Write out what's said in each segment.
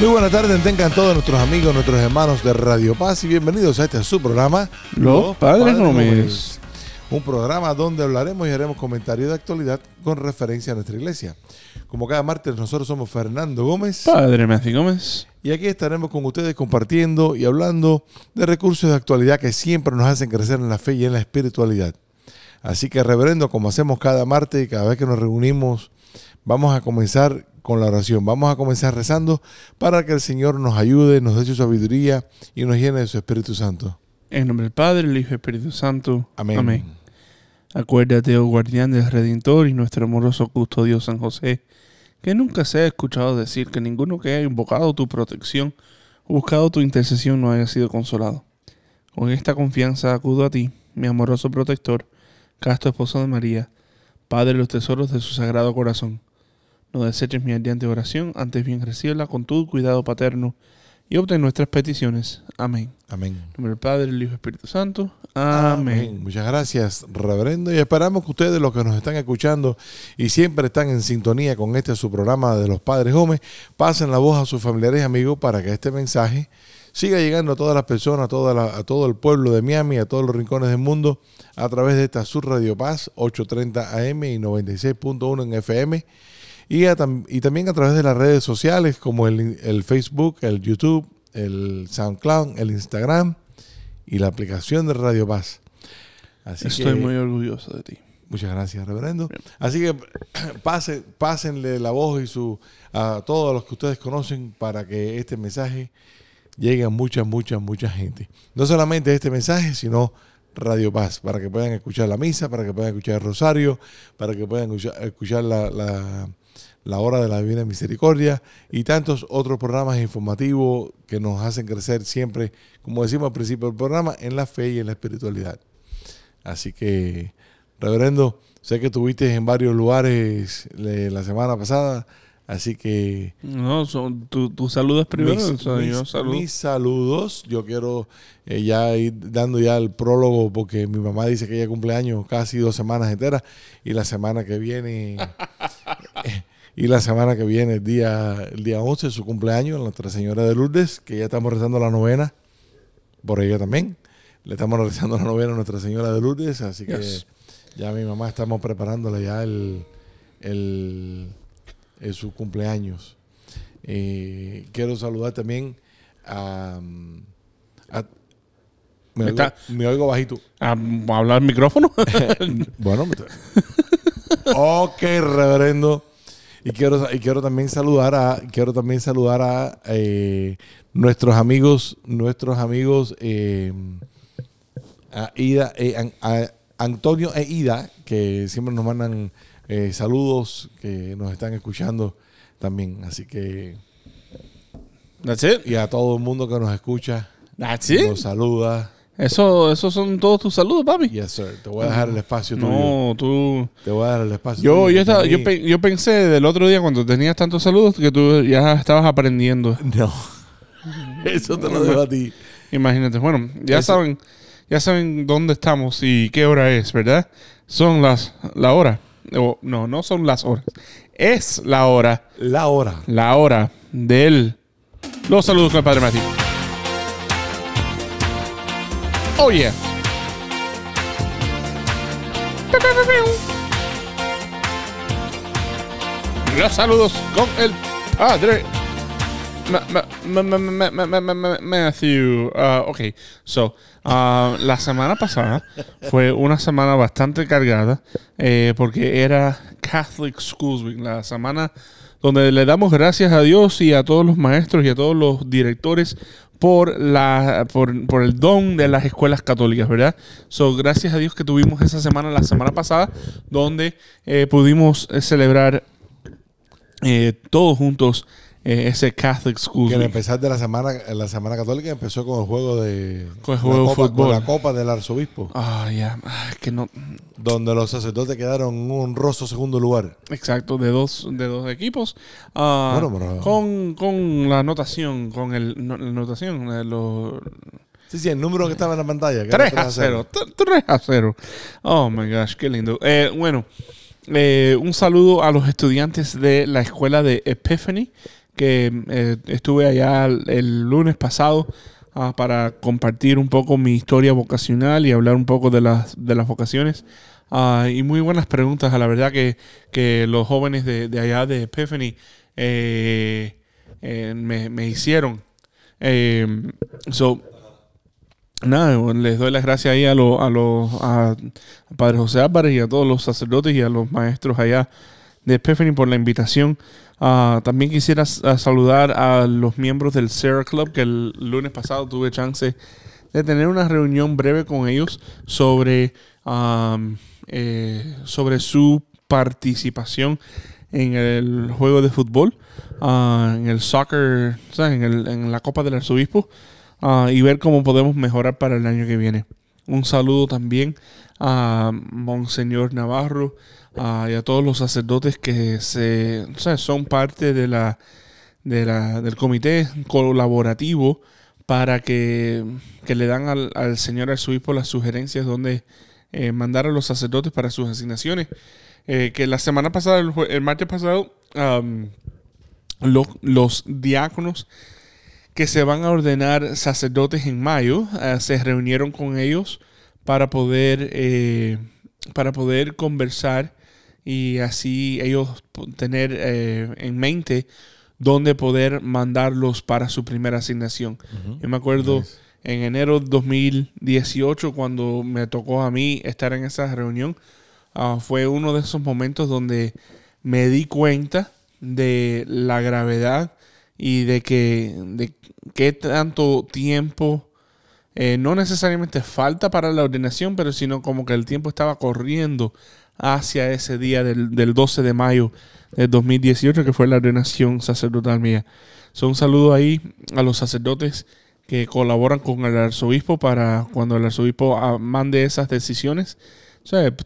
Muy buenas tardes, tengan todos nuestros amigos, nuestros hermanos de Radio Paz y bienvenidos a este su programa Los Padres Gómez. Un programa donde hablaremos y haremos comentarios de actualidad con referencia a nuestra iglesia. Como cada martes nosotros somos Fernando Gómez Padre Matthew Gómez. y aquí estaremos con ustedes compartiendo y hablando de recursos de actualidad que siempre nos hacen crecer en la fe y en la espiritualidad. Así que reverendo, como hacemos cada martes y cada vez que nos reunimos, vamos a comenzar con la oración. Vamos a comenzar rezando para que el Señor nos ayude, nos dé su sabiduría y nos llene de su Espíritu Santo. En nombre del Padre, el Hijo y el Espíritu Santo. Amén. Acuérdate, oh guardián del Redentor y nuestro amoroso custodio San José, que nunca se ha escuchado decir que ninguno que haya invocado tu protección o buscado tu intercesión no haya sido consolado. Con esta confianza acudo a ti, mi amoroso protector, casto esposo de María, Padre de los tesoros de su sagrado corazón. No deseches mi ardiente oración, antes bien recíbela con tu cuidado paterno y obtén nuestras peticiones. Amén. Amén. En nombre del Padre, el Hijo y Espíritu Santo. Amén. Muchas gracias, reverendo. Y esperamos que ustedes, los que nos están escuchando y siempre están en sintonía con este su programa de los Padres Gómez, pasen la voz a sus familiares y amigos para que este mensaje siga llegando a todas las personas, a, toda la- a todo el pueblo de Miami, a todos los rincones del mundo, a través de esta Sur Radio Paz 830 AM y 96.1 en FM. Y, a tam- y también a través de las redes sociales como el, el Facebook, el YouTube, el SoundCloud, el Instagram y la aplicación de Radio Paz. Así Estoy que, muy orgulloso de ti. Muchas gracias, reverendo. Así que pase, pásenle la voz y su a todos los que ustedes conocen para que este mensaje llegue a mucha, mucha, mucha gente. No solamente este mensaje, sino Radio Paz, para que puedan escuchar la misa, para que puedan escuchar el rosario, para que puedan escuchar, escuchar la, la- la hora de la Divina Misericordia y tantos otros programas informativos que nos hacen crecer siempre, como decimos al principio del programa, en la fe y en la espiritualidad. Así que, reverendo, sé que estuviste en varios lugares eh, la semana pasada, así que No, son, tu, tu saludo es primero. mis, o sea, yo mis- saludo. mis saludos. Yo quiero eh, ya ir dando ya el prólogo porque mi mamá dice que ella cumple años casi dos semanas enteras y la semana que viene eh, y la semana que viene el día el día 11 es su cumpleaños Nuestra Señora de Lourdes que ya estamos rezando la novena por ella también. Le estamos rezando la novena a Nuestra Señora de Lourdes, así que Yes. ya mi mamá estamos preparándole ya el, el, el- su cumpleaños. Eh, quiero saludar también a, a- me, oigo, Está- me oigo bajito. ¿A, a hablar micrófono? Bueno, ok, reverendo. Y quiero, y quiero también saludar a, quiero también saludar a eh, nuestros amigos, nuestros amigos eh, a Ida, eh, a Antonio e Ida, que siempre nos mandan eh, saludos, que nos están escuchando también. Así que, That's it. y a todo el mundo que nos escucha, That's it. nos saluda. Eso, esos son todos tus saludos, papi. Yes, sir. Te voy a dejar el espacio tuyo. No, tú. Te voy a dar el espacio Yo, tuyo, yo, estaba, yo, pe- yo pensé del otro día cuando tenías tantos saludos que tú ya estabas aprendiendo. No. Eso te lo dejo a ti. Imagínate. Bueno, ya Eso- saben, ya saben dónde estamos y qué hora es, ¿verdad? Son las la hora. O, no, no son las horas. Es la hora, La hora. la hora del los saludos con el Padre Mati. Oh. Los saludos con el Padre Ma- ma- ma- ma- ma- ma- ma- ma- Matthew. Ah, ok, so, ah, la semana pasada fue una semana bastante cargada eh, porque era Catholic Schools Week, la semana donde le damos gracias a Dios y a todos los maestros y a todos los directores por, la, por, por el don de las escuelas católicas, ¿verdad? So, gracias a Dios que tuvimos esa semana, la semana pasada, donde eh, pudimos eh, celebrar eh, todos juntos eh, ese Catholic School. Que Week. empezar de la semana, la semana católica empezó con el juego de Con el la juego de copa, fútbol. con la copa del arzobispo, Ah, ya. Que no. donde los sacerdotes quedaron en un honroso segundo lugar. Exacto, de dos, de dos equipos. Ah, Bueno, pero- con, con la anotación, con el, no, la anotación, eh, los Sí, sí, el número que estaba en la pantalla. que era 3 a 0. 3 a 0. Oh my gosh, qué lindo. Eh, bueno, eh, un saludo a los estudiantes de la escuela de Epiphany, que eh, estuve allá el, lunes pasado ah, para compartir un poco mi historia vocacional y hablar un poco de las, de las vocaciones. Ah, y muy buenas preguntas, a la verdad que, que los jóvenes de, de allá de Epiphany eh, eh, me, me hicieron. Eh, so, Nada, les doy las gracias ahí a los a los a Padre José Álvarez y a todos los sacerdotes y a los maestros allá de Epiphany por la invitación. Ah, también quisiera s- a saludar a los miembros del Sarah Club que el lunes pasado tuve chance de tener una reunión breve con ellos sobre, eh, sobre su participación en el juego de fútbol, ah, en el soccer. En, en la Copa del Arzobispo ah, y ver cómo podemos mejorar para el año que viene. Un saludo también a Monseñor Navarro ah, y a todos los sacerdotes que se, son parte de la, de la, del comité colaborativo para que, que le dan al, al señor arzobispo las sugerencias donde eh, mandar a los sacerdotes para sus asignaciones. Eh, que la semana pasada, el, martes pasado, lo- los diáconos que se van a ordenar sacerdotes en mayo eh, se reunieron con ellos para poder para poder conversar y así ellos tener eh, en mente dónde poder mandarlos para su primera asignación. Yo me acuerdo Nice. en enero de 2018 cuando me tocó a mí estar en esa reunión, ah, fue uno de esos momentos donde me di cuenta de la gravedad y de que de qué tanto tiempo eh, no necesariamente falta para la ordenación, pero sino como que el tiempo estaba corriendo hacia ese día del, del 12 de mayo del 2018, que fue la ordenación sacerdotal mía. So, un saludo ahí a los sacerdotes que colaboran con el arzobispo para cuando el arzobispo ah, mande esas decisiones,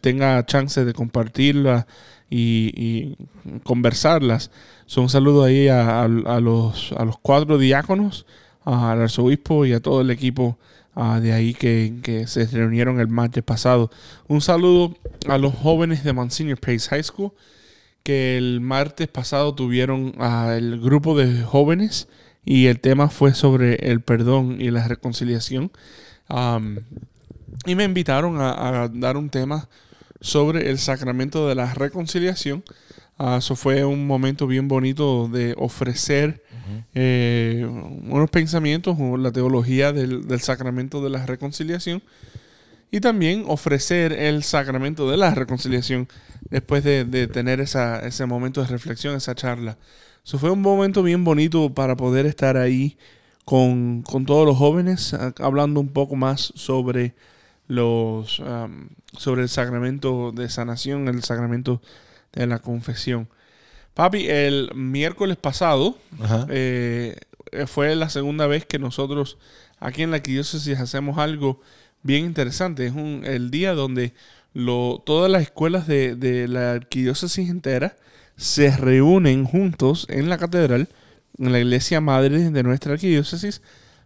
tenga chance de compartirlas y, conversarlas. So, un saludo ahí a, a- a los, a los cuatro diáconos, al arzobispo y a todo el equipo ah, de ahí que, se reunieron el martes pasado. Un saludo a los jóvenes de Monsignor Pace High School que el martes pasado tuvieron el grupo de jóvenes y el tema fue sobre el perdón y la reconciliación. Y me invitaron a, a dar un tema sobre el sacramento de la reconciliación. Ah, Eso fue un momento bien bonito de ofrecer eh, unos pensamientos o la teología del, del sacramento de la reconciliación y también ofrecer el sacramento de la reconciliación después de, de tener esa, ese momento de reflexión, esa charla. Eso fue un momento bien bonito para poder estar ahí con, con todos los jóvenes, hablando un poco más sobre los sobre el sacramento de sanación, el sacramento de la confesión. Papi, el miércoles pasado eh, eh, fue la segunda vez que nosotros aquí en la arquidiócesis hacemos algo bien interesante. Es un, el día donde lo, todas las escuelas de, de la arquidiócesis entera se reúnen juntos en la catedral, en la iglesia madre de nuestra arquidiócesis,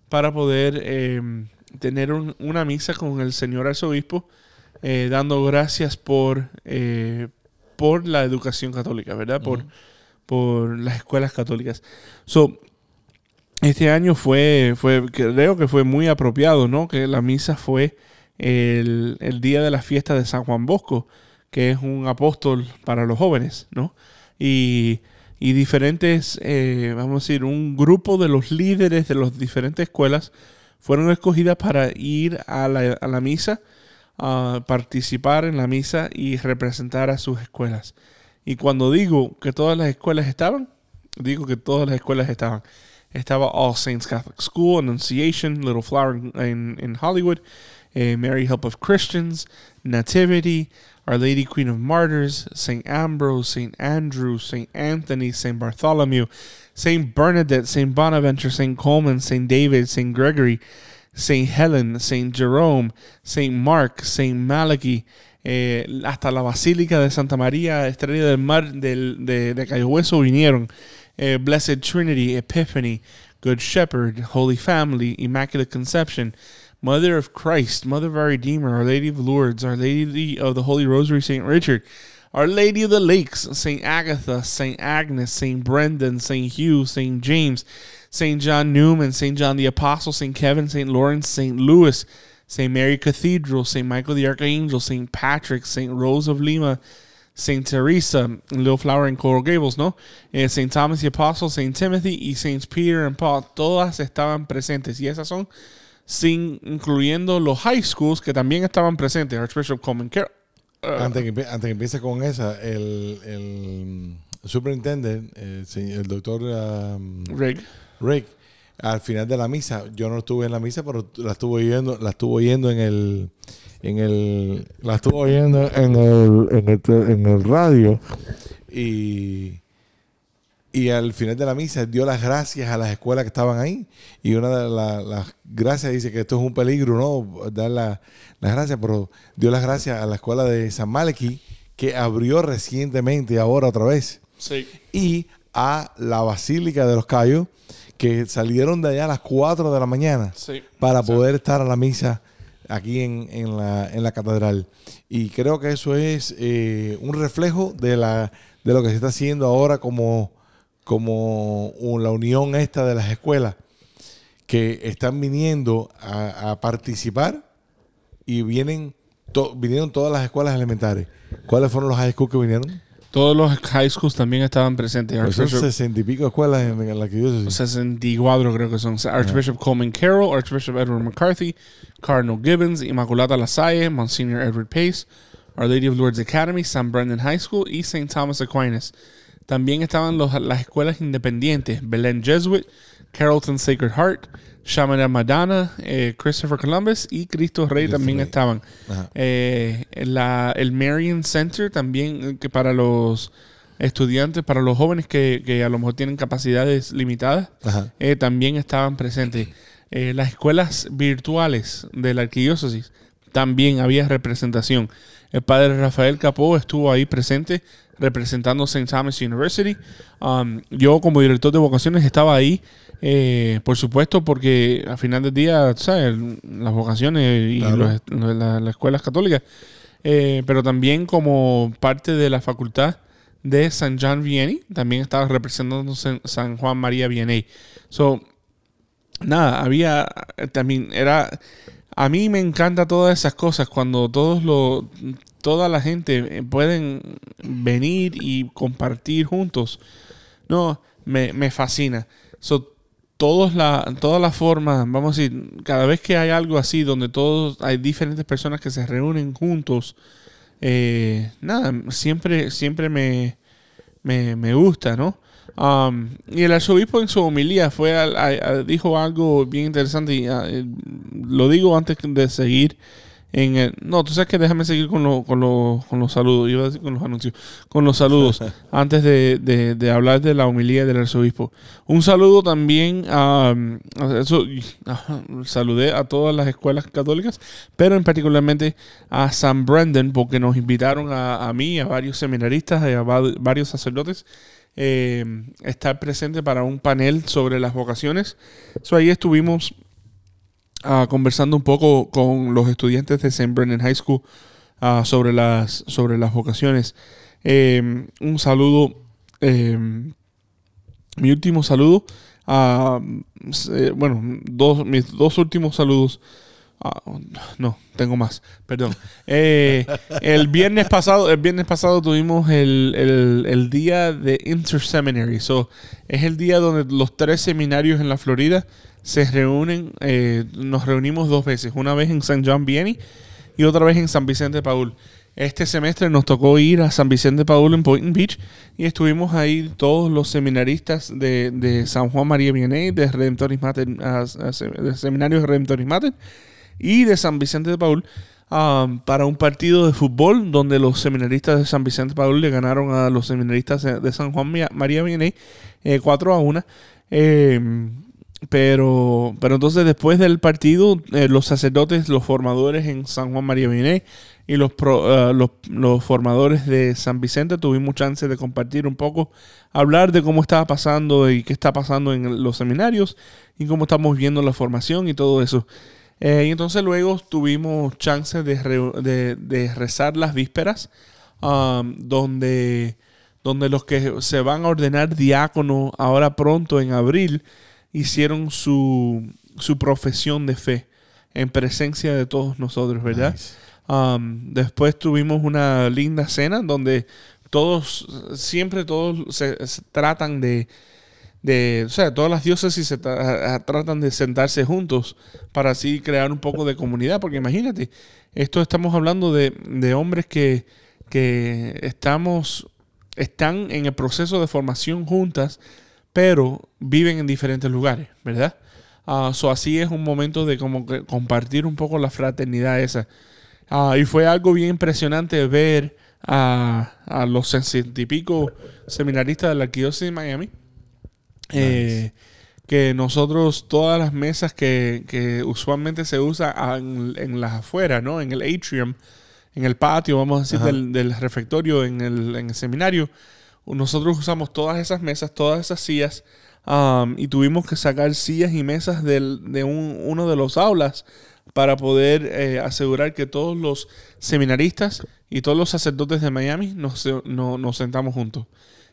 para poder eh, tener un- una misa con el señor arzobispo, eh, dando gracias por, eh, por la educación católica, ¿verdad? Por, por las escuelas católicas. So, este año fue, fue, creo que fue muy apropiado, ¿no? Que la misa fue el, el día de la fiesta de San Juan Bosco, que es un apóstol para los jóvenes, ¿no? Y, y diferentes, eh, vamos a decir, un grupo de los líderes de las diferentes escuelas fueron escogidas para ir a la, a la misa, a participar en la misa y representar a sus escuelas. Y cuando digo que todas las escuelas estaban, digo que todas las escuelas estaban. Estaba All Saints Catholic School, Annunciation, Little Flower en, en Hollywood, eh, Mary Help of Christians, Nativity, Our Lady Queen of Martyrs, St. Ambrose, St. Andrew, St. Anthony, St. Bartholomew, St. Bernadette, St. Bonaventure, St. Coleman, St. David, St. Gregory, St. Helen, St. Jerome, St. Mark, St. Malachy, eh, hasta la Basílica de Santa María, Estrella del Mar del, de, de Cayo Hueso vinieron. Eh, Blessed Trinity, Epiphany, Good Shepherd, Holy Family, Immaculate Conception, Mother of Christ, Mother of our Redeemer, Our Lady of Lourdes, Our Lady of the Holy Rosary, St. Richard, Our Lady of the Lakes, St. Agatha, St. Agnes, St. Brendan, St. Hugh, St. James, St. John Newman, St. John the Apostle, St. Kevin, St. Lawrence, St. Louis, St. Mary Cathedral, St. Michael the Archangel, St. Patrick, St. Rose of Lima, St. Teresa, Little Flower and Coral Gables, ¿no? Eh, St. Thomas the Apostle, St. Timothy y St. Peter and Paul, todas estaban presentes. Y esas son sin incluyendo los high schools que también estaban presentes. Archbishop Coleman Carroll. Uh, Antes que, antes que empiece con esa, el, el superintendente, el, el doctor um, Rick. Rick, al final de la misa, yo no estuve en la misa, pero la estuve oyendo, la estuve oyendo en el, en el, la estuve oyendo en el, en el, en el radio y, y al final de la misa dio las gracias a las escuelas que estaban ahí y una de la- las gracias dice que esto es un peligro, ¿no? Dar la- las gracias, pero dio las gracias a la escuela de San Maliki que abrió recientemente ahora otra vez Sí. y a la Basílica de los Cayos, que salieron de allá a las 4 de la mañana Sí. para poder estar a la misa aquí en, en la, en la catedral. Y creo que eso es eh, un reflejo de, la, de lo que se está haciendo ahora como, como la unión esta de las escuelas que están viniendo a, a participar y vienen to- vinieron todas las escuelas elementales. ¿Cuáles fueron los high school que vinieron? Todos los high schools también estaban presentes. Pues son sesenta y pico escuelas en, en la que yo 64 creo que son. Archbishop Coleman Carroll, Archbishop Edward McCarthy, Cardinal Gibbons, Inmaculada Lasalle, Monsignor Edward Pace, Our Lady of Lourdes Academy, San Brendan High School y St. Thomas Aquinas. También estaban los- las escuelas independientes, Belen Jesuit, Carrollton Sacred Heart, Shamana Madonna, eh, Christopher Columbus y Cristo Rey Cristo también Rey. estaban. Eh, la, el Marion Center también, eh, que para los estudiantes, para los jóvenes que, que a lo mejor tienen capacidades limitadas, eh, también estaban presentes. Las escuelas virtuales de la arquidiócesis también había representación. El padre Rafael Capó estuvo ahí presente representando St. Thomas University. Um, yo como director de vocaciones estaba ahí, eh, por supuesto, porque al final del día, ¿sabes? las vocaciones y Claro. los- los- la- las escuelas católicas, eh, pero también como parte de la facultad de San John Vianney, también estaba representando San- San Juan María Vianney. So, nada, había eh, también era a mí me encanta todas esas cosas cuando todos los toda la gente eh, pueden venir y compartir juntos. No, me, me fascina. So, la, todas las formas, vamos a decir, cada vez que hay algo así donde todos hay diferentes personas que se reúnen juntos, eh, nada, siempre, siempre me, me, me gusta, ¿no? Um, y el arzobispo en su homilía fue a- a- dijo algo bien interesante y ah, eh, lo digo antes de seguir en el, no, tú sabes que déjame seguir con, lo- con, lo- con los saludos, iba a decir con los anuncios, con los saludos, antes de, de- de hablar de la homilía del arzobispo. Un saludo también a, a eso, y- ajá, saludé a todas las escuelas católicas, pero en particularmente a San Brendan, porque nos invitaron a, a mí, a varios seminaristas, y a va- varios sacerdotes, eh, estar presente para un panel sobre las vocaciones. So, ahí estuvimos ah, conversando un poco con los estudiantes de St. Brennan High School ah, sobre, las, sobre las vocaciones. Eh, un saludo, eh, mi último saludo, eh, bueno, dos, mis dos últimos saludos. no, tengo más, perdón. Eh, el viernes pasado, el viernes pasado tuvimos el, el- el día de Interseminary. So, es el día donde los tres seminarios en la Florida se reúnen. eh, nos reunimos dos veces, una vez en St. John Vianney y otra vez en San Vicente Paul. Este semestre nos tocó ir a San Vicente Paul en Boynton Beach y estuvimos ahí todos los seminaristas de, de San Juan María Vianney, de Redemptoris Mater, se- de Seminario de Redemptoris Mater y de San Vicente de Paul um, para un partido de fútbol donde los seminaristas de San Vicente Paul le ganaron a los seminaristas de de San Juan María Vianney eh, 4 a 1. Eh, pero, pero entonces después del partido, eh, los sacerdotes, los formadores en San Juan María Vianney y los, pro- eh, los, los formadores de San Vicente tuvimos chance de compartir un poco, hablar de cómo estaba pasando y qué está pasando en los seminarios y cómo estamos viendo la formación y todo eso. Eh, y entonces luego tuvimos chance de, re- de- de rezar las vísperas, um, donde, donde los que se van a ordenar diácono ahora pronto en abril hicieron su, su profesión de fe en presencia de todos nosotros, ¿verdad? Nice. Um, después tuvimos una linda cena donde todos, siempre todos se, se tratan de, de, o sea, todas las diócesis se tra- tratan de sentarse juntos para así crear un poco de comunidad, porque imagínate, esto estamos hablando de, de hombres que, que estamos, están en el proceso de formación juntas, pero viven en diferentes lugares, ¿verdad? Ah, so así es un momento de como que compartir un poco la fraternidad esa. Ah, y fue algo bien impresionante ver a, a los sesenta y pico seminaristas de la Arquidiócesis de Miami. eh, que nosotros, todas las mesas que, que usualmente se usa en, en las afueras, ¿no? En el atrium, en el patio, vamos a decir, del, del refectorio en el, en el seminario, nosotros usamos todas esas mesas, todas esas sillas, um, y tuvimos que sacar sillas y mesas de un- uno de los aulas para poder eh, asegurar que todos los seminaristas y todos los sacerdotes de Miami nos, no- nos sentamos juntos.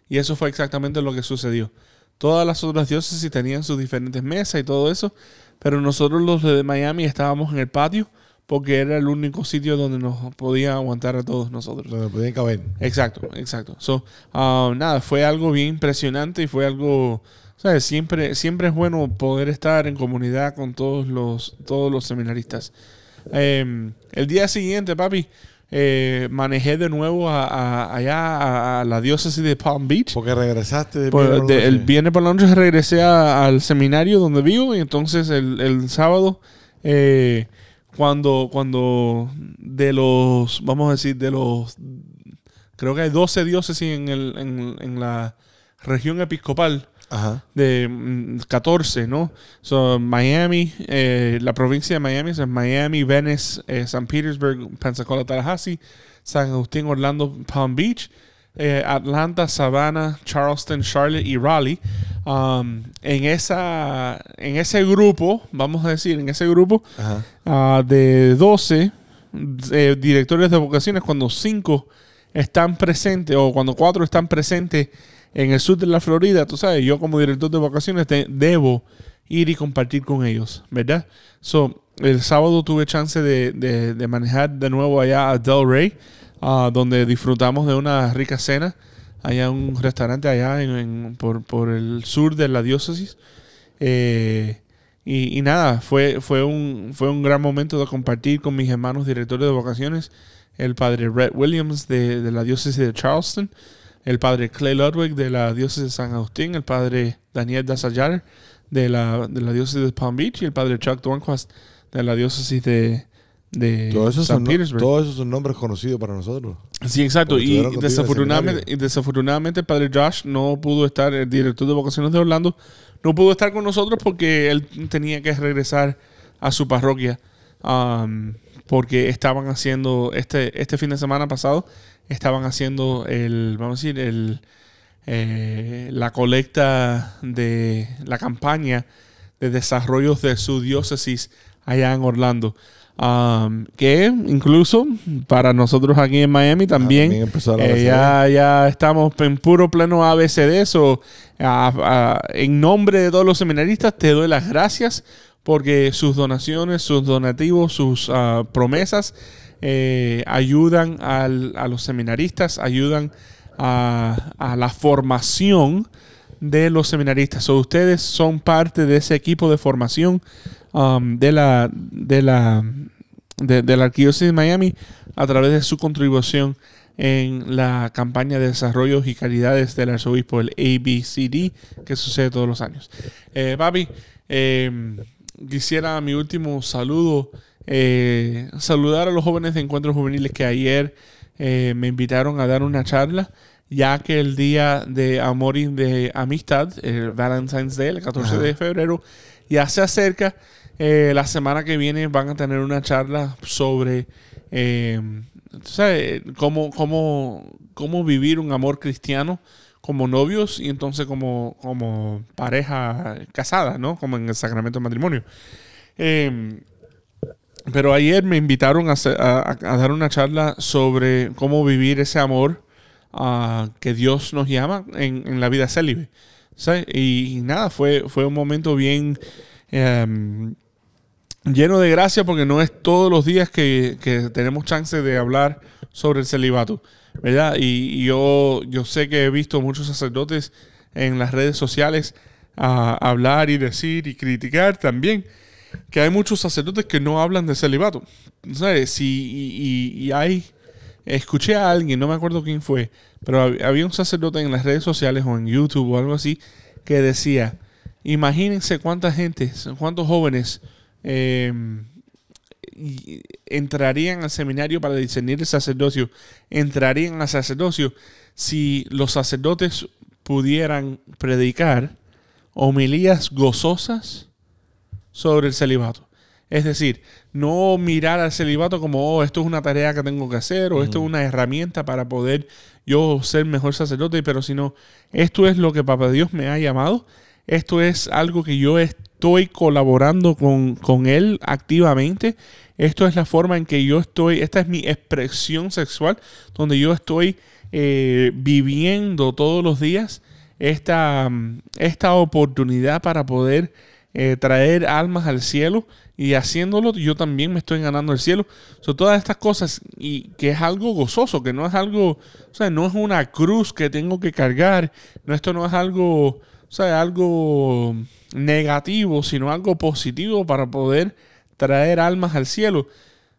Y eso fue exactamente lo que sucedió. Todas las otras diócesis tenían sus diferentes mesas y todo eso, pero nosotros los de Miami estábamos en el patio porque era el único sitio donde nos podía aguantar a todos nosotros. Donde podían caber. Exacto, exacto. So, ah, nada, fue algo bien impresionante y fue algo, ¿sabes? Siempre, siempre es bueno poder estar en comunidad con todos los, todos los seminaristas. Eh, el día siguiente, papi, eh, manejé de nuevo a, a- allá a, a la diócesis de Palm Beach. Porque regresaste de viernes por de- el viernes por la noche regresé a- al seminario donde vivo y entonces el, el sábado eh, cuando cuando de los vamos a decir de los creo que hay 12 diócesis en, el, en, en la región episcopal Ajá. de mm, 14, ¿no? So, Miami, eh, la provincia de Miami es Miami, Venice, eh, San Petersburg, Pensacola, Tallahassee, San Agustín, Orlando, Palm Beach, eh, Atlanta, Savannah, Charleston, Charlotte y Raleigh. Um, en, esa, en ese grupo, vamos a decir, en ese grupo ah, de 12 eh, directores de vocaciones, cuando 5 están presentes o cuando 4 están presentes en el sur de la Florida, tú sabes, yo como director de vocaciones te- debo ir y compartir con ellos, ¿verdad? So, el sábado tuve chance de, de- de manejar de nuevo allá a Del Rey, donde disfrutamos de una rica cena, allá un restaurante allá en- por, por el sur de la diócesis. Eh, y, nada, fue, fue, un, fue un gran momento de compartir con mis hermanos directores de vocaciones, el padre Rhett Williams de, la diócesis de Charleston, el padre Clay Ludwig de la diócesis de San Agustín, el padre Daniel Dasallar de la, de la diócesis de Palm Beach y el padre Chuck Dornquist de la diócesis de, de Todos esos, San Petersburg. para nosotros. Sí, exacto. Y desafortunadamente, seminario. y desafortunadamente el padre Josh no pudo estar, el director de vocaciones de Orlando, no pudo estar con nosotros porque él tenía que regresar a su parroquia. um, porque estaban haciendo, este, este fin de semana pasado, estaban haciendo el, vamos a decir, el, eh, la colecta de la campaña de desarrollos de su diócesis allá en Orlando. Um, que incluso para nosotros aquí en Miami también, también eh, ya, ya estamos en puro pleno ABCD. So, a- a- en nombre de todos los seminaristas, te doy las gracias porque sus donaciones, sus donativos, sus ah, promesas eh, ayudan al- a los seminaristas, ayudan a, a la formación de los seminaristas. So, ustedes son parte de ese equipo de formación um, de la de la de, de la Arquidiócesis de Miami a través de su contribución en la campaña de desarrollos y calidades del arzobispo, el ABCD, que sucede todos los años. Eh, papi, eh, quisiera mi último saludo eh, saludar a los jóvenes de encuentros juveniles que ayer eh, me invitaron a dar una charla, ya que el día de amor y de amistad, el Valentine's Day, el 14 Ajá. de febrero, ya se acerca. Eh, la semana que viene van a tener una charla sobre eh, cómo, cómo, cómo vivir un amor cristiano como novios y entonces como, como pareja casada, ¿no? Como en el sacramento de matrimonio. Eh, pero ayer me invitaron a, a- dar una charla sobre cómo vivir ese amor ah, que Dios nos llama en, la vida célibe. Y, nada, fue, fue un momento bien em, lleno de gracia porque no es todos los días que, que tenemos chance de hablar sobre el celibato, ¿verdad? Y, yo, yo sé que he visto muchos sacerdotes en las redes sociales ah, hablar y decir y criticar también que hay muchos sacerdotes que no hablan de celibato. ¿Sabes? Si, y, y- y hay. Escuché a alguien, no me acuerdo quién fue, pero hab- había un sacerdote en las redes sociales o en YouTube o algo así que decía: Imagínense cuánta gente, cuántos jóvenes eh, entrarían al seminario para discernir el sacerdocio, entrarían al sacerdocio. Si los sacerdotes pudieran predicar homilías gozosas sobre el celibato. Es decir, no mirar al celibato como, oh, esto es una tarea que tengo que hacer o esto es una herramienta para poder yo ser mejor sacerdote, pero sino, esto es lo que Papá Dios me ha llamado, esto es algo que yo estoy colaborando con, con Él activamente, esto es la forma en que yo estoy, esta es mi expresión sexual, donde yo estoy eh, viviendo todos los días esta, esta oportunidad para poder eh, traer almas al cielo y haciéndolo yo también me estoy ganando el cielo. Son todas estas cosas y que es algo gozoso, que no es algo, o sea, no es una cruz que tengo que cargar, no esto no es algo, o sea, algo negativo, sino algo positivo para poder traer almas al cielo.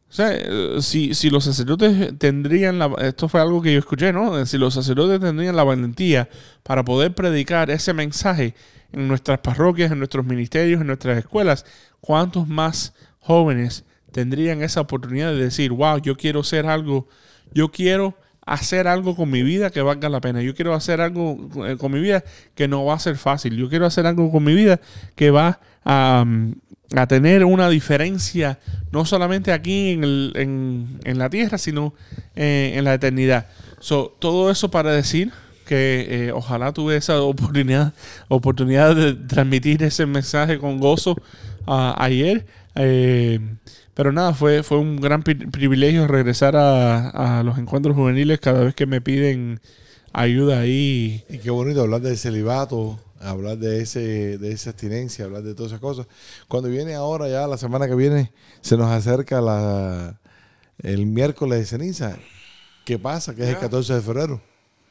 O sea, eh, si, si los sacerdotes tendrían la... Esto fue algo que yo escuché, ¿no? Si los sacerdotes tendrían la valentía para poder predicar ese mensaje en nuestras parroquias, en nuestros ministerios, en nuestras escuelas, ¿cuántos más jóvenes tendrían esa oportunidad de decir, wow, yo quiero ser algo, yo quiero hacer algo con mi vida que valga la pena, yo quiero hacer algo eh, con mi vida que no va a ser fácil, yo quiero hacer algo con mi vida que va a, mm, a tener una diferencia no solamente aquí en, el- en- en la tierra, sino eh, en la eternidad. So, todo eso para decir que eh, ojalá tuve esa oportunidad, oportunidad de transmitir ese mensaje con gozo ah, ayer. Pero nada, fue, fue un gran pri- privilegio regresar a, a los encuentros juveniles cada vez que me piden ayuda ahí. Y qué bonito hablar del celibato, hablar de ese de esa abstinencia, hablar de todas esas cosas. Cuando viene ahora ya la semana que viene se nos acerca la el miércoles de ceniza. ¿Qué pasa? Que es el Ya. 14 de febrero,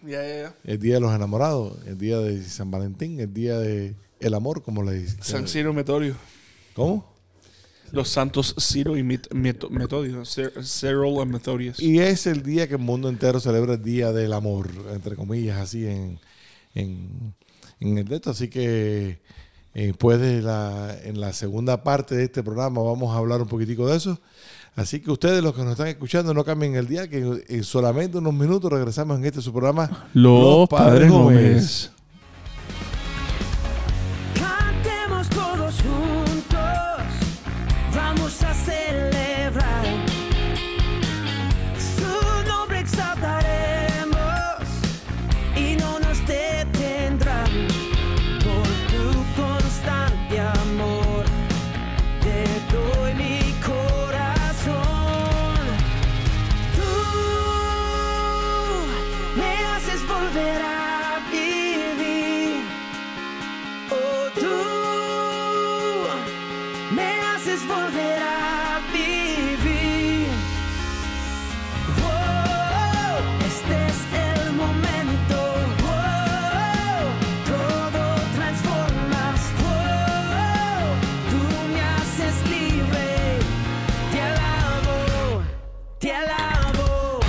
Ya, ya, ya. el día de los enamorados, el día de San Valentín, el día de el amor, como le dicen. San Ciro Metodio. ¿Cómo? Los santos Ciro y Met- Meto- Metodio. Cyril and Methodius. Y es el día que el mundo entero celebra el Día del Amor, entre comillas, así en, en, en el de esto. Así que eh, pues de la, en la segunda parte de este programa vamos a hablar un poquitico de eso. Así que ustedes, los que nos están escuchando, no cambien el día, que en solamente unos minutos regresamos en este su programa. Los Padres Gómez. Cantemos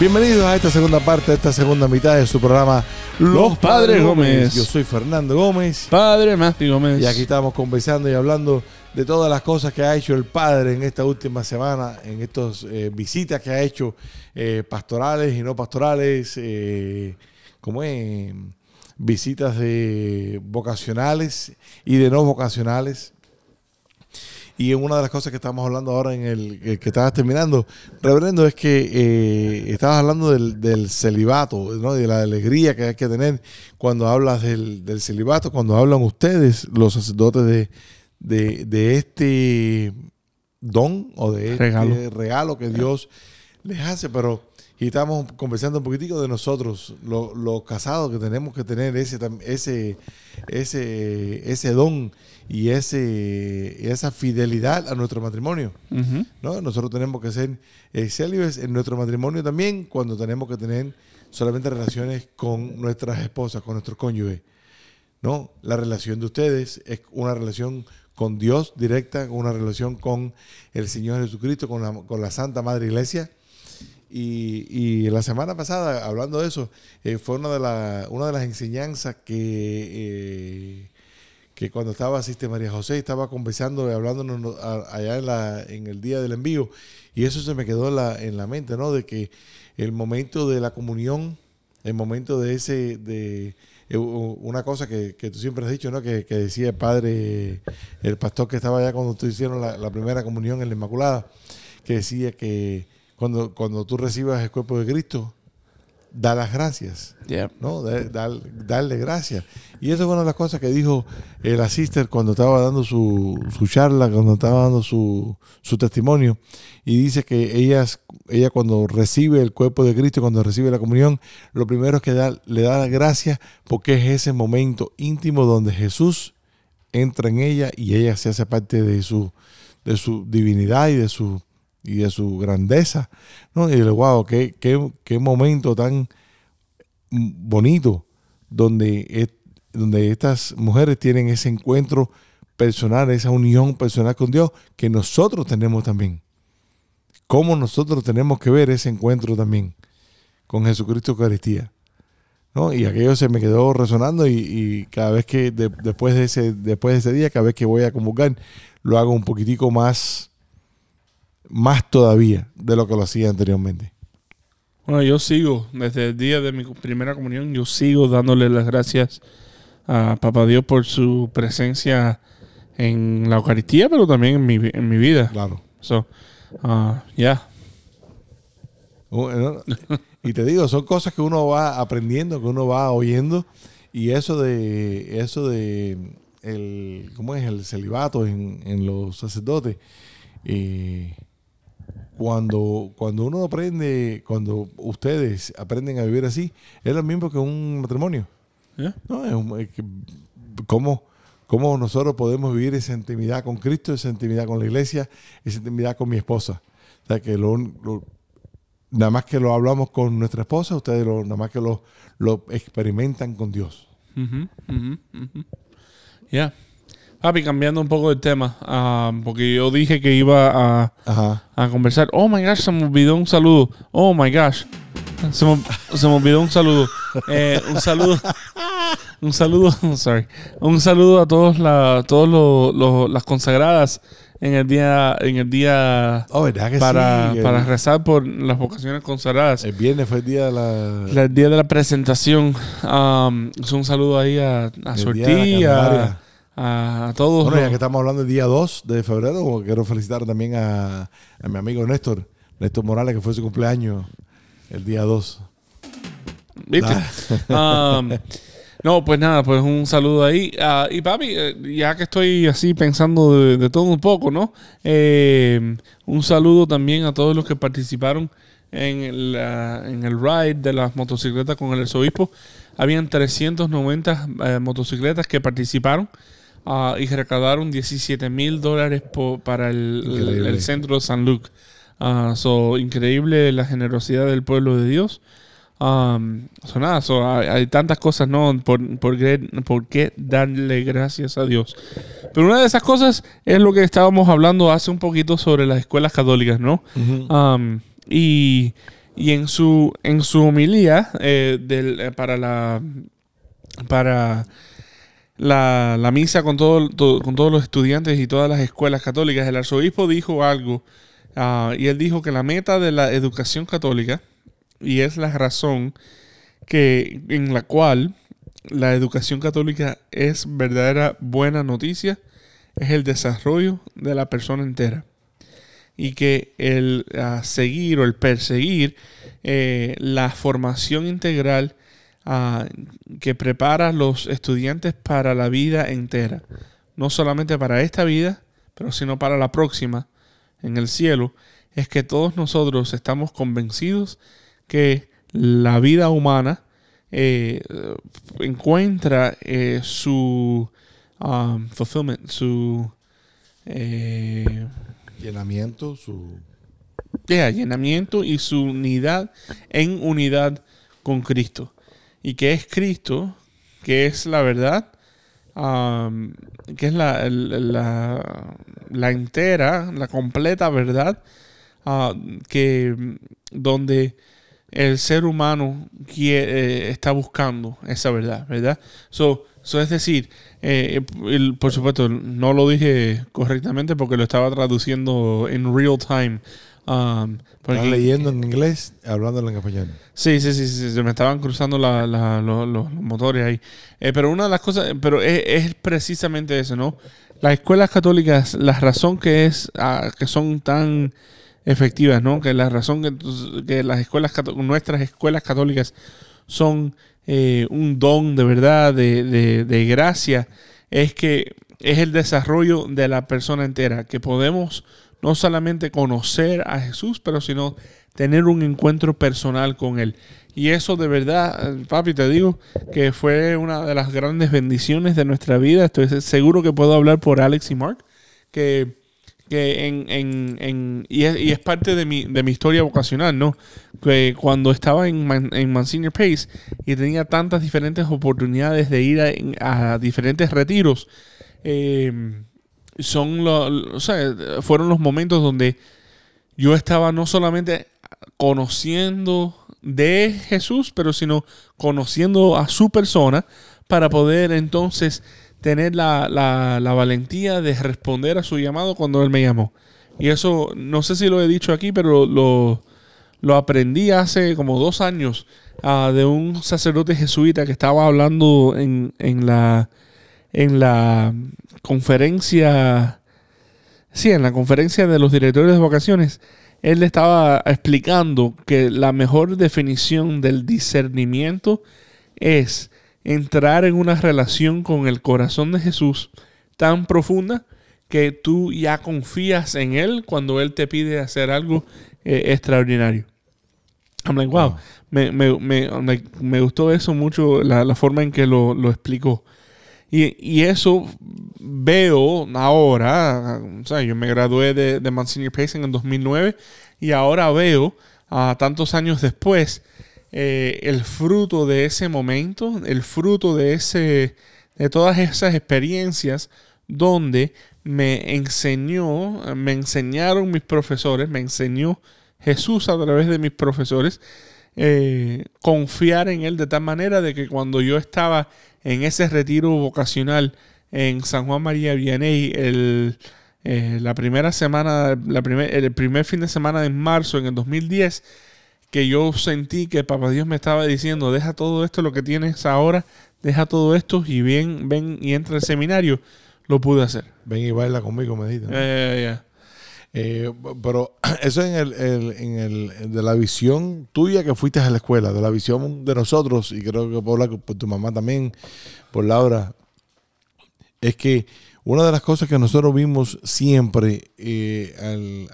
Bienvenidos a esta segunda parte, a esta segunda mitad de su programa Los Padres Gómez. Yo soy Fernando Gómez. Padre Matthew Gómez. Y aquí estamos conversando y hablando de todas las cosas que ha hecho el Padre en esta última semana, en estas eh, visitas que ha hecho eh, pastorales y no pastorales, eh, como es, visitas de vocacionales y de no vocacionales. Y en una de las cosas que estamos hablando ahora en el, el que estabas terminando, reverendo, es que eh, estabas hablando del, del celibato, ¿no? de la alegría que hay que tener cuando hablas del, del celibato, cuando hablan ustedes, los sacerdotes, de, de, de este don o de este Regalo. regalo, que Dios les hace. Pero, y estamos conversando un poquitico de nosotros, lo- los casados que tenemos que tener ese, ese, ese, ese don y ese, esa fidelidad a nuestro matrimonio. ¿no? Nosotros tenemos que ser eh, célibes en nuestro matrimonio también cuando tenemos que tener solamente relaciones con nuestras esposas, con nuestros cónyuges. ¿no? La relación de ustedes es una relación con Dios directa, una relación con el Señor Jesucristo, con la, con la Santa Madre Iglesia. Y, y la semana pasada, hablando de eso, eh, fue una de, la- una de las enseñanzas que, eh, que cuando estaba Sister María José, estaba conversando y hablándonos allá en, la, en el día del envío, y eso se me quedó en la, en la mente, ¿no? De que el momento de la comunión, el momento de ese, de eh, una cosa que, que tú siempre has dicho, ¿no? Que, que decía el padre, el pastor que estaba allá cuando tú hicieron la, la primera comunión en la Inmaculada, que decía que cuando, cuando tú recibas el cuerpo de Cristo, da las gracias. Yeah. ¿no? Da- dar- darle gracias. Y eso fue una de las cosas que dijo la sister cuando estaba dando su, su charla, cuando estaba dando su, su testimonio. Y dice que ellas, ella cuando recibe el cuerpo de Cristo, cuando recibe la comunión, lo primero es que da- le da las gracias porque es ese momento íntimo donde Jesús entra en ella y ella se hace parte de su, de su divinidad y de su, y de su grandeza. ¿no? Y le wow, qué, qué, qué momento tan bonito donde, es- donde estas mujeres tienen ese encuentro personal, esa unión personal con Dios que nosotros tenemos también. Cómo nosotros tenemos que ver ese encuentro también con Jesucristo Eucaristía. ¿no? Y aquello se me quedó resonando y, cada vez que de- después, de ese, después de ese día, cada vez que voy a convocar, lo hago un poquitico más, más todavía de lo que lo hacía anteriormente. Bueno, yo sigo, desde el día de mi primera comunión, yo sigo dándole las gracias a Papá Dios por su presencia en la Eucaristía, pero también en mi, en mi vida. Claro. So, ah, yeah. Uh, ¿no? Y te digo, son cosas que uno va aprendiendo, que uno va oyendo. Y eso de, eso de el, ¿cómo es? El celibato en, en los sacerdotes. eh, cuando, cuando uno aprende, cuando ustedes aprenden a vivir así, es lo mismo que un matrimonio. Yeah. ¿no? Es un- es que- ¿cómo, cómo nosotros podemos vivir esa intimidad con Cristo, esa intimidad con la iglesia, esa intimidad con mi esposa? O sea, que lo, lo- nada más que lo hablamos con nuestra esposa, ustedes lo, nada más que lo, lo experimentan con Dios. Ujú, ujú, ujú. Yeah. Papi, cambiando un poco el tema, ah, porque yo dije que iba a, Ajá. a conversar. Oh my gosh, se me olvidó un saludo. Oh my gosh. Se me, se me olvidó un saludo. Eh, un saludo. Un saludo. Sorry. Un saludo a todos la, todos los- los- las consagradas en el día, en el día Oh, ¿verdad que para, sí? para rezar por las vocaciones consagradas. el viernes fue el día de la... La- El día de la presentación. Um, es un saludo ahí a, a Sortí, a, a todos. Bueno, ya que estamos hablando del día 2 de febrero, quiero felicitar también a, a mi amigo Néstor, Néstor Morales, que fue su cumpleaños el día 2. ¿Viste? Um, no, pues nada, pues un saludo ahí. Ah, y papi, eh, ya que estoy así pensando de, de todo un poco, ¿no? Eh, un saludo también a todos los que participaron en el, ah, en el ride de las motocicletas con el arzobispo. Habían 390 eh, motocicletas que participaron ah, y recaudaron 17 mil dólares para el, el- Increíble. el centro de San Luke. Ah, so, increíble la generosidad del pueblo de Dios. Um, so nada, so, hay, hay tantas cosas, ¿no? Por, por, qué, por qué darle gracias a Dios. Pero una de esas cosas es lo que estábamos hablando hace un poquito sobre las escuelas católicas, ¿no? Um, y, Y en su, en su homilía eh, del- eh, para la para la, la misa con, todo, con todos los estudiantes y todas las escuelas católicas, el arzobispo dijo algo, ah, y él dijo que la meta de la educación católica, y es la razón que, en la cual la educación católica es verdadera buena noticia, es el desarrollo de la persona entera. Y que el ah, seguir o el perseguir eh, la formación integral que prepara a los estudiantes para la vida entera. No solamente para esta vida, pero sino para la próxima en el cielo. Es que todos nosotros estamos convencidos que la vida humana eh, encuentra eh, su um, fulfillment, su eh, Llenamiento, su... yeah, llenamiento y su unidad en unidad con Cristo. Y que es Cristo, que es la verdad, um, que es la, entera, la completa verdad, ah, que donde el ser humano eh, está buscando esa verdad, ¿verdad? So, so es decir, eh, por supuesto, no lo dije correctamente porque lo estaba traduciendo en real time. Um, porque- leyendo en inglés, hablándolo en español. Sí, sí, sí, sí, se me estaban cruzando la- la- los motores ahí. Eh, pero una de las cosas, pero es, es precisamente eso, ¿no? Las escuelas católicas, la razón que es ah, que son tan efectivas, ¿no? Que la razón que, que las escuelas nuestras escuelas católicas son eh, un don de verdad, de, de- de gracia, es que es el desarrollo de la persona entera, que podemos no solamente conocer a Jesús, pero sino tener un encuentro personal con Él. Y eso de verdad, papi, te digo que fue una de las grandes bendiciones de nuestra vida. Estoy seguro que puedo hablar por Alex y Mark, que, que en, en- en- y, es, y es parte de mi, de mi historia vocacional, ¿no? Que cuando estaba en, en Monsignor Pace y tenía tantas diferentes oportunidades de ir a, a diferentes retiros, eh, son lo- o sea, fueron los momentos donde yo estaba no solamente conociendo de Jesús, pero sino conociendo a su persona para poder entonces tener la, la- la valentía de responder a su llamado cuando Él me llamó. Y eso, no sé si lo he dicho aquí, pero lo, lo aprendí hace como dos años ah, de un sacerdote jesuita que estaba hablando en, en la, en la conferencia, sí, en la conferencia de los directores de vocaciones, él estaba explicando que la mejor definición del discernimiento es entrar en una relación con el corazón de Jesús tan profunda que tú ya confías en Él cuando Él te pide hacer algo eh, extraordinario. I'm like, wow. Me, me, me- me gustó eso mucho, la, la forma en que lo, lo explicó. Y, y eso veo ahora, o sea, yo me gradué de, de Monsignor Pace en el 2009 y ahora veo, a tantos años después, eh, el fruto de ese momento, el fruto de, ese, de todas esas experiencias donde me enseñó, me enseñaron mis profesores, me enseñó Jesús a través de mis profesores, eh, confiar en Él de tal manera de que cuando yo estaba en ese retiro vocacional en San Juan María Vianney, el, eh, la primera semana, la primer, el primer fin de semana de marzo en el 2010, que yo sentí que Papá Dios me estaba diciendo, deja todo esto, lo que tienes ahora, deja todo esto y ven, ven y entra al seminario, lo pude hacer. Ven y baila conmigo, me dice. Eh, pero eso en el, en el de la visión tuya que fuiste a la escuela, de la visión de nosotros, y creo que por, la, por tu mamá también, por Laura, es que una de las cosas que nosotros vimos siempre eh,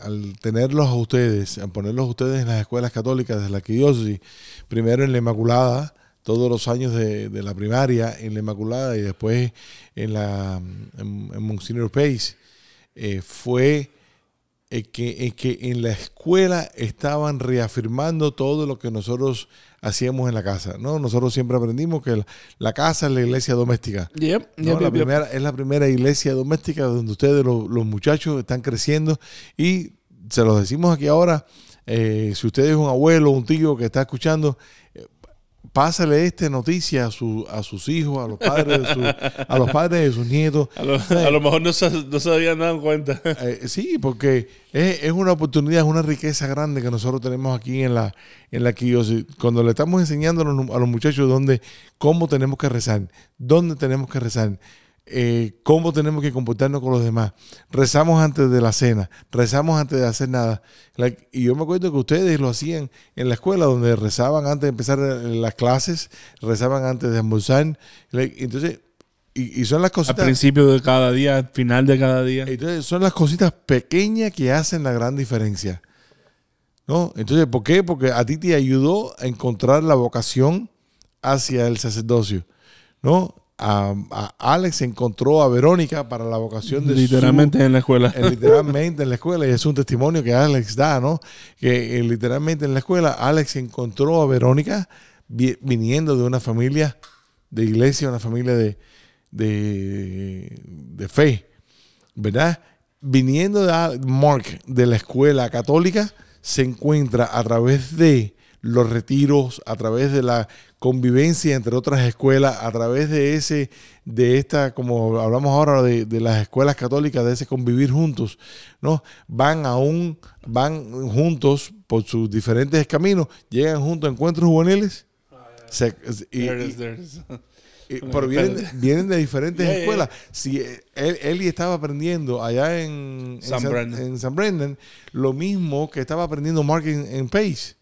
al, tenerlos a ustedes, al ponerlos a ustedes en las escuelas católicas de la arquidiócesis, primero en la Inmaculada, todos los años de, de la primaria en la Inmaculada y después en la en Monsignor Pace, eh, fue eh, que, eh, que en la escuela estaban reafirmando todo lo que nosotros hacíamos en la casa. ¿no? Nosotros siempre aprendimos que la, la casa es la iglesia doméstica. Yep, ¿no? la yep, primera, es la primera iglesia doméstica donde ustedes, los, los muchachos, están creciendo y se los decimos aquí ahora. Eh, si usted es un abuelo, un tío que está escuchando, eh, pásale esta noticia a, su, a sus hijos, a los padres de, su- a los padres de sus nietos. A lo, a lo mejor no se, no se habían dado cuenta. Eh, sí, porque es, es una oportunidad, es una riqueza grande que nosotros tenemos aquí en la en la Kiyoshi. Cuando le estamos enseñando a los, a los muchachos dónde, cómo tenemos que rezar, dónde tenemos que rezar, eh, cómo tenemos que comportarnos con los demás. Rezamos antes de la cena, rezamos antes de hacer nada. Y yo me acuerdo que ustedes lo hacían en la escuela, donde rezaban antes de empezar eh, las clases, rezaban antes de almorzar. Entonces, y, y son las Al cositas. principio de cada día, al final de cada día. Entonces son las cositas pequeñas que hacen la gran diferencia. ¿No? Entonces, ¿por qué? Porque a ti te ayudó a encontrar la vocación hacia el sacerdocio. ¿No? A, a Alex encontró a Verónica para la vocación de su- Literalmente en la escuela. eh, literalmente en la escuela, y es un testimonio que Alex da, ¿no? Que eh, literalmente en la escuela Alex encontró a Verónica vi- viniendo de una familia de iglesia, una familia de, de, de fe, ¿verdad? Viniendo de Mark de la escuela católica, se encuentra a través de los retiros, a través de la convivencia entre otras escuelas, a través de ese, de esta, como hablamos ahora de, de las escuelas católicas, de ese convivir juntos, ¿no? Van aún, van juntos por sus diferentes caminos, llegan juntos a encuentros juveniles. se- y- y- pero vienen, vienen de diferentes Yeah, yeah, escuelas. Si eh, él, Eli estaba aprendiendo allá en en San San, Brendan. en San Brendan, lo mismo que estaba aprendiendo Mark en, en Pace.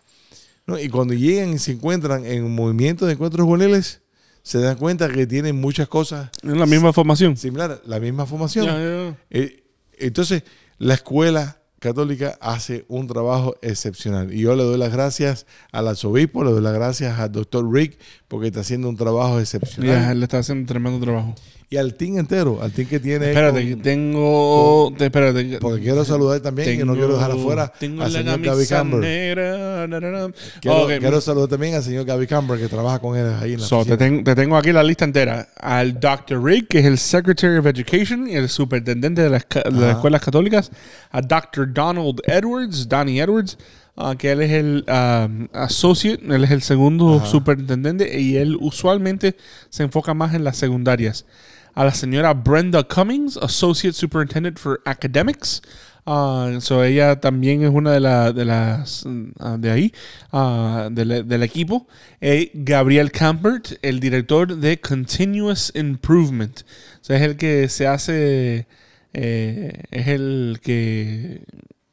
¿No? Y cuando llegan y se encuentran en un movimiento de encuentros juveniles, se dan cuenta que tienen muchas cosas Es la misma formación. similares, la misma formación. Ya, ya. Eh, entonces, la escuela católica hace un trabajo excepcional. Y yo le doy las gracias al arzobispo, le doy las gracias al doctor Rick, porque está haciendo un trabajo excepcional. Él está haciendo un tremendo trabajo. Y al team entero, al team que tiene. Espérate, con- tengo. te- espérate. porque quiero saludar también, que no quiero dejar afuera Tengo al la señor Gaby Camber. negra. na, na, na. Quiero, quiero saludar también al señor Gaby Camber, que trabaja con él ahí en la So, te, oficina. ten- te tengo aquí la lista entera. Al Dr. Rick, que es el Secretary of Education y el superintendente de las, de escuelas católicas. A Dr. Donald Edwards, Donnie Edwards, ah, que él es el um, Associate, él es el segundo Ajá. superintendente y él usualmente se enfoca más en las secundarias. A la señora Brenda Cummings, Associate Superintendent for Academics. Ah, so ella también es una de, la- de las ah, de ahí, ah, del, equipo. Eh, Gabriel Campert, el director de Continuous Improvement. Es el que se hace, eh, es el que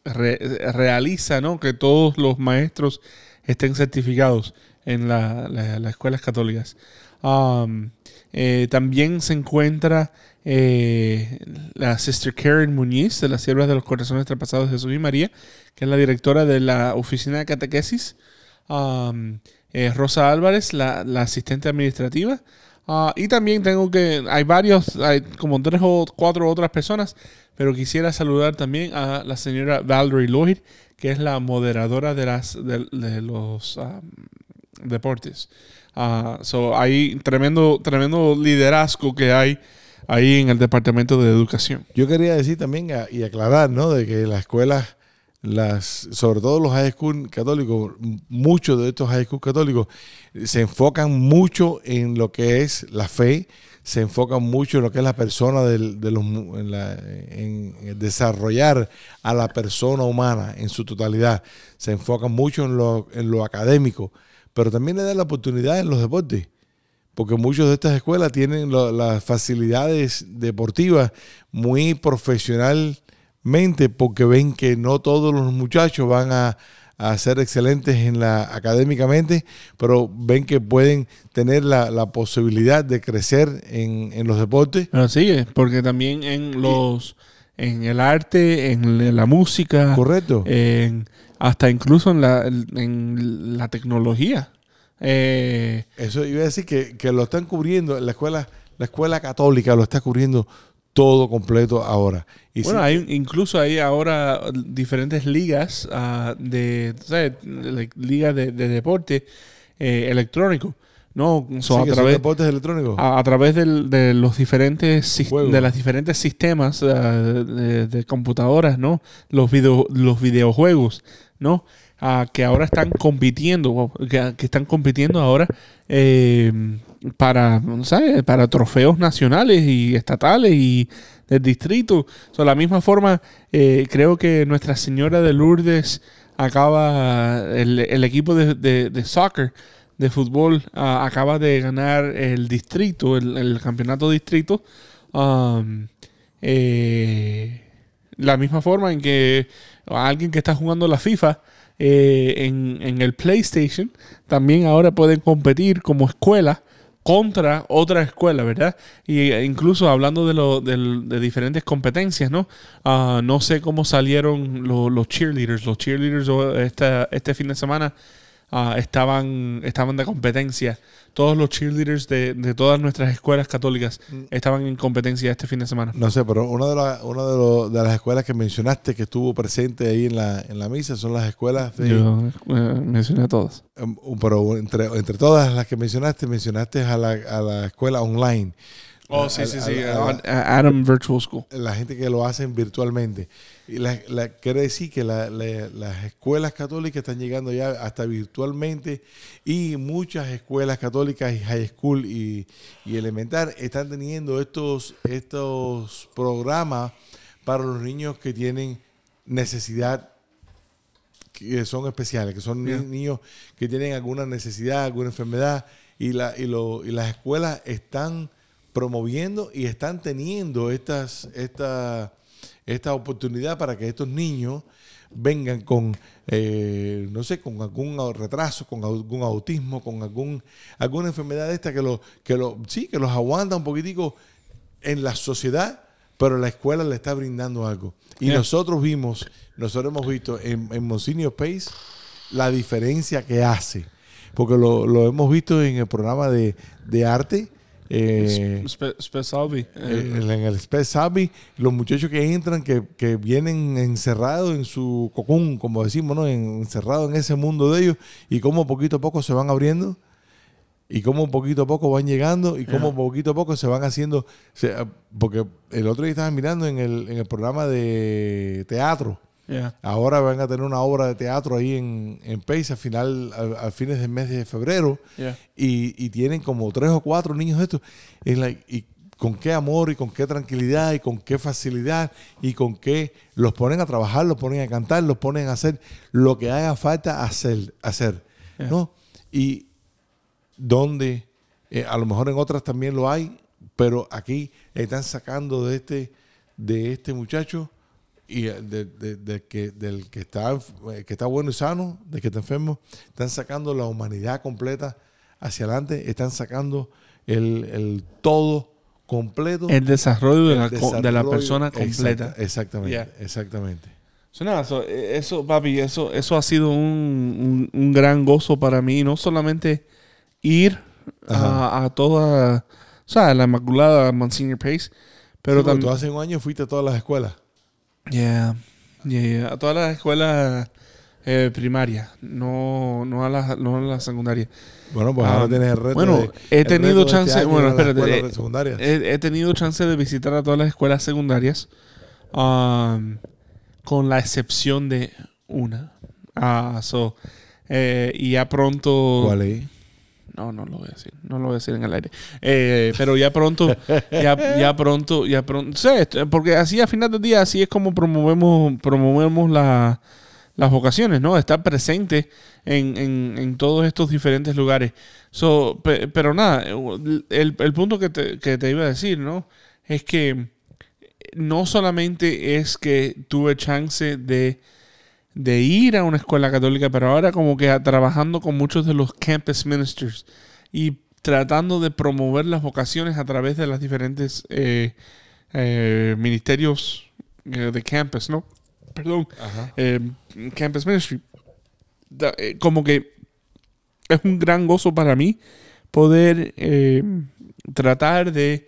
re- realiza ¿no? que todos los maestros estén certificados en la- la- las escuelas católicas. Um, eh, también se encuentra eh, la Sister Karen Muñiz de las Siervas de los Corazones Traspasados de Jesús y María, que es la directora de la Oficina de Catequesis. Um, eh, Rosa Álvarez, la, la asistente administrativa. Ah, y también tengo que, hay varios, hay como tres o cuatro otras personas, pero quisiera saludar también a la señora Valerie Lloyd, que es la moderadora de, las, de, de los um, deportes. Ah, so hay tremendo, tremendo liderazgo que hay ahí en el Departamento de Educación. Yo quería decir también a- y aclarar, ¿no? De que las escuelas, las, sobre todo los high school católicos, muchos de estos high school católicos se enfocan mucho en lo que es la fe, se enfocan mucho en lo que es la persona del- de los, en desarrollar a la persona humana en su totalidad. Se enfocan mucho en lo, en lo académico, pero también le dan la oportunidad en los deportes porque muchas de estas escuelas tienen lo- las facilidades deportivas muy profesionalmente, porque ven que no todos los muchachos van a, a ser excelentes en la académicamente, pero ven que pueden tener la, la posibilidad de crecer en, en los deportes. Pero sigue, porque también en los, en el arte, en la música, Correcto. en, hasta incluso en la, en la tecnología. Eh, Eso iba a decir que, que lo están cubriendo, la escuela, la escuela católica lo está cubriendo todo completo ahora. Y bueno, hay incluso hay ahora diferentes ligas ah, de, ligas de, de deporte eh, electrónico, ¿no? So, a través deportes electrónicos. a, a través del- de los diferentes Juegos. de las diferentes sistemas ah, de, de computadoras, ¿no? Los video, los videojuegos, ¿no? ah, que ahora están compitiendo, que, están compitiendo ahora eh, para, ¿sabes? para trofeos nacionales y estatales y del distrito. De la misma forma, eh, creo que Nuestra Señora de Lourdes acaba, el, el equipo de, de- soccer, de fútbol, ah, acaba de ganar el distrito, el, el campeonato distrito. Um, eh, la misma forma en que alguien que está jugando la FIFA eh, en, en el PlayStation también ahora pueden competir como escuela contra otra escuela, ¿verdad? Y eh, incluso hablando de, lo, de diferentes competencias, ¿no? Ah, no sé cómo salieron lo- los cheerleaders. Los cheerleaders oh, este fin de semana ah, estaban, estaban de competencia. Todos los cheerleaders de, de todas nuestras escuelas católicas estaban en competencia este fin de semana. No sé, pero una de, la- una de, lo- de las escuelas que mencionaste que estuvo presente ahí en la, en la misa son las escuelas de... Yo eh, mencioné a todas. Um, pero entre, entre todas las que mencionaste, mencionaste a la, a la escuela online. Oh, sí, sí, a- sí. a- a- a- Adam Virtual School. la gente que lo hacen virtualmente. Y la, la- quiere decir que la- la- las escuelas católicas están llegando ya hasta virtualmente y muchas escuelas católicas y high school y, y elemental están teniendo estos, estos programas para los niños que tienen necesidad que son especiales, que son niños que tienen alguna necesidad, alguna enfermedad, y, la, y, lo- y las escuelas están promoviendo y están teniendo estas, esta, esta oportunidad para que estos niños vengan con, eh, no sé, con algún retraso, con algún autismo, con algún, alguna enfermedad de esta que, lo, que lo, sí, que los aguanta un poquitico en la sociedad, pero la escuela le está brindando algo. Y Yeah. nosotros vimos, nosotros hemos visto en, en Monsignor Pace la diferencia que hace. Porque lo, lo hemos visto en el programa de, de arte. Eh, Spe- eh, en el Space Savvy, los muchachos que entran, que, que vienen encerrados en su cocún, como decimos, ¿no? En- encerrados en ese mundo de ellos, y cómo poquito a poco se van abriendo, y cómo poquito a poco van llegando, y cómo poquito a poco se van haciendo. se- porque el otro día estaba mirando en el, en el programa de teatro. Yeah. Ahora van a tener una obra de teatro ahí en, en Pace al final, al, al fines del mes de febrero Yeah. y, y tienen como tres o cuatro niños estos. Y, con qué amor y con qué tranquilidad y con qué facilidad y con qué los ponen a trabajar, los ponen a cantar, los ponen a hacer lo que haga falta hacer. hacer Yeah. ¿no? Y donde eh, a lo mejor en otras también lo hay, pero aquí están sacando de este, de este muchacho y eh, de- de- de que, del que está, eh, que está bueno y sano, del que está enfermo, están sacando la humanidad completa hacia adelante, están sacando el, el todo completo. El desarrollo de la, de la persona completa. Exacta- exactamente, Yeah. exactamente. So, nada, so, eh, eso, papi, eso, eso ha sido un, un- un gran gozo para mí. No solamente ir a, a toda, o sea, a la Inmaculada Monsignor Pace, pero Sí, tú hace un año fuiste a todas las escuelas. Yeah, yeah, yeah. A todas las escuelas eh, primarias, no, no, a las no a la secundaria. Bueno, pues Ah, ahora tienes el reto. bueno, de- he tenido de chance- Este bueno, las espérate, eh, secundarias. He, he tenido chance de visitar a todas las escuelas secundarias, um, con la excepción de una. Ah, so, eh, y ya pronto. ¿Cuál es? No, no lo voy a decir. No lo voy a decir en el aire. Eh, pero ya pronto, ya, pronto, ya pronto. Esto- porque así a final del día, así es como promovemos, promovemos la- las vocaciones, ¿no? Estar presente en, en- todos estos diferentes lugares. So, pe- pero nada, el, el punto que te, que te iba a decir, ¿no? Es que no solamente es que tuve chance de de ir a una escuela católica, pero ahora como que trabajando con muchos de los campus ministers y tratando de promover las vocaciones a través de las diferentes eh, eh, ministerios eh, de campus, ¿no? Perdón, eh, campus ministry. Da- como que es un gran gozo para mí poder tratar de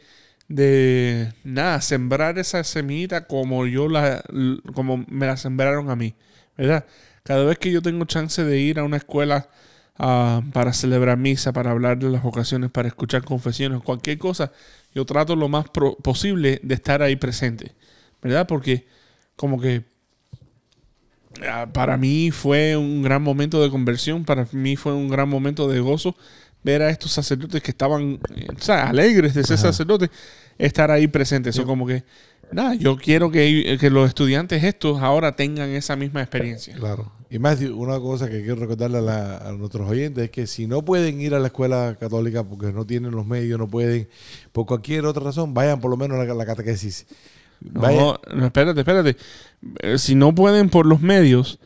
de nada, sembrar esa semillita como yo la como me la sembraron a mí, ¿verdad? Cada vez que yo tengo chance de ir a una escuela ah, para celebrar misa, para hablar de las vocaciones, para escuchar confesiones, cualquier cosa, yo trato lo más pro- posible de estar ahí presente, ¿verdad? Porque como que ah, para mí fue un gran momento de conversión, para mí fue un gran momento de gozo ver a estos sacerdotes que estaban eh, o sea, alegres de ser sacerdotes, estar ahí presentes. Eso como que, nada, yo quiero que, que los estudiantes estos ahora tengan esa misma experiencia. Claro. Y más, una cosa que quiero recordarle a, la- a nuestros oyentes es que si no pueden ir a la escuela católica porque no tienen los medios, no pueden, por cualquier otra razón, vayan por lo menos a la, la catequesis. Vayan- No, no, espérate, espérate. Eh, Si no pueden por los medios,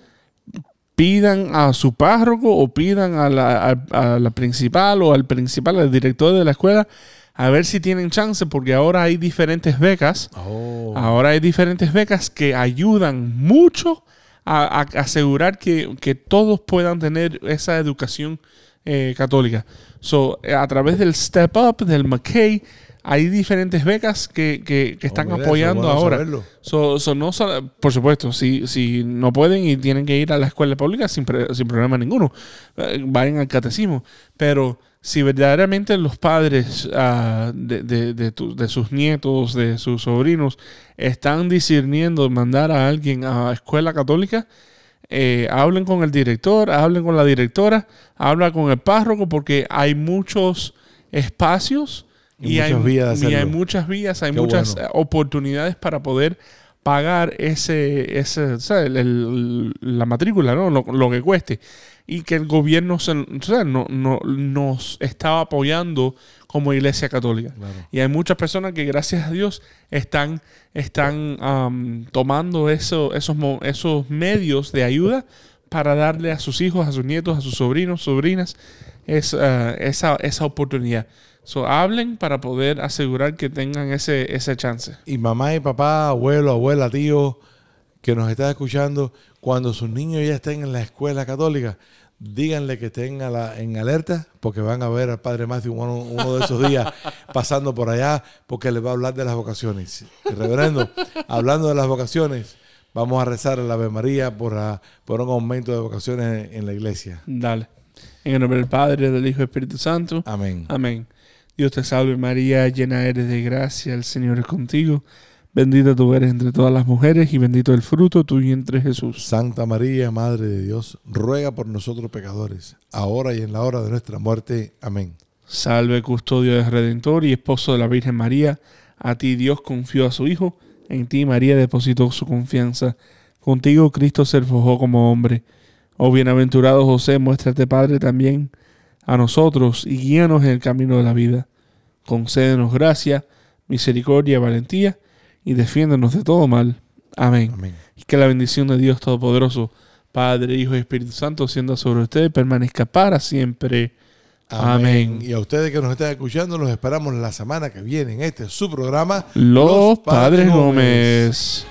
pidan a su párroco o pidan a la, a- a la principal o al principal, al director de la escuela, a ver si tienen chance, porque ahora hay diferentes becas. Oh. Ahora hay diferentes becas que ayudan mucho a, a asegurar que, que todos puedan tener esa educación eh, católica. So, a través del Step Up, del McKay, hay diferentes becas que, que- que están mira, apoyando ahora. So, so no por supuesto, si, si no pueden y tienen que ir a la escuela pública sin, pre- sin problema ninguno, eh, vayan al catecismo. Pero si verdaderamente los padres ah, de, de- de tu- de sus nietos, de sus sobrinos, están discerniendo mandar a alguien a escuela católica, eh, hablen con el director, hablen con la directora, habla con el párroco, porque hay muchos espacios Y y, hay, muchas vías de y hay muchas vías, hay Qué muchas bueno. eh, oportunidades para poder pagar ese, ese ¿sabes? El- el- la matrícula, ¿no? Lo, lo que cueste. Y que el gobierno se- o sea, no, no- nos estaba apoyando como iglesia católica. Claro. Y hay muchas personas que, gracias a Dios, están, están tomando eso, esos, esos medios de ayuda para darle a sus hijos, a sus nietos, a sus sobrinos, sobrinas, es, ah, esa, esa oportunidad. So, hablen para poder asegurar que tengan ese, ese chance. Y mamá y papá, abuelo, abuela, tío, que nos está escuchando, cuando sus niños ya estén en la escuela católica, díganle que estén a la- en alerta, porque van a ver al Padre Matthew uno, uno de esos días pasando por allá, porque les va a hablar de las vocaciones. Reverendo, hablando de las vocaciones, vamos a rezar el Ave María por, la- por un aumento de vocaciones en, en la iglesia. Dale. En el nombre del Padre, del Hijo y del Espíritu Santo. Amén. Amén. Dios te salve María, llena eres de gracia, el Señor es contigo. Bendita tú eres entre todas las mujeres y bendito el fruto de tu vientre Jesús. Santa María, Madre de Dios, ruega por nosotros pecadores, ahora y en la hora de nuestra muerte. Amén. Salve custodio del Redentor y esposo de la Virgen María. A ti Dios confió a su Hijo, en ti María depositó su confianza. Contigo Cristo se forjó como hombre. Oh bienaventurado José, muéstrate Padre también a nosotros y guíanos en el camino de la vida. Concédenos gracia, misericordia, valentía y defiéndonos de todo mal. Amén. Amén. Y que la bendición de Dios Todopoderoso, Padre, Hijo y Espíritu Santo, siendo sobre ustedes, permanezca para siempre. Amén. Y a ustedes que nos están escuchando, los esperamos la semana que viene en este su programa. Los Padres Gómez.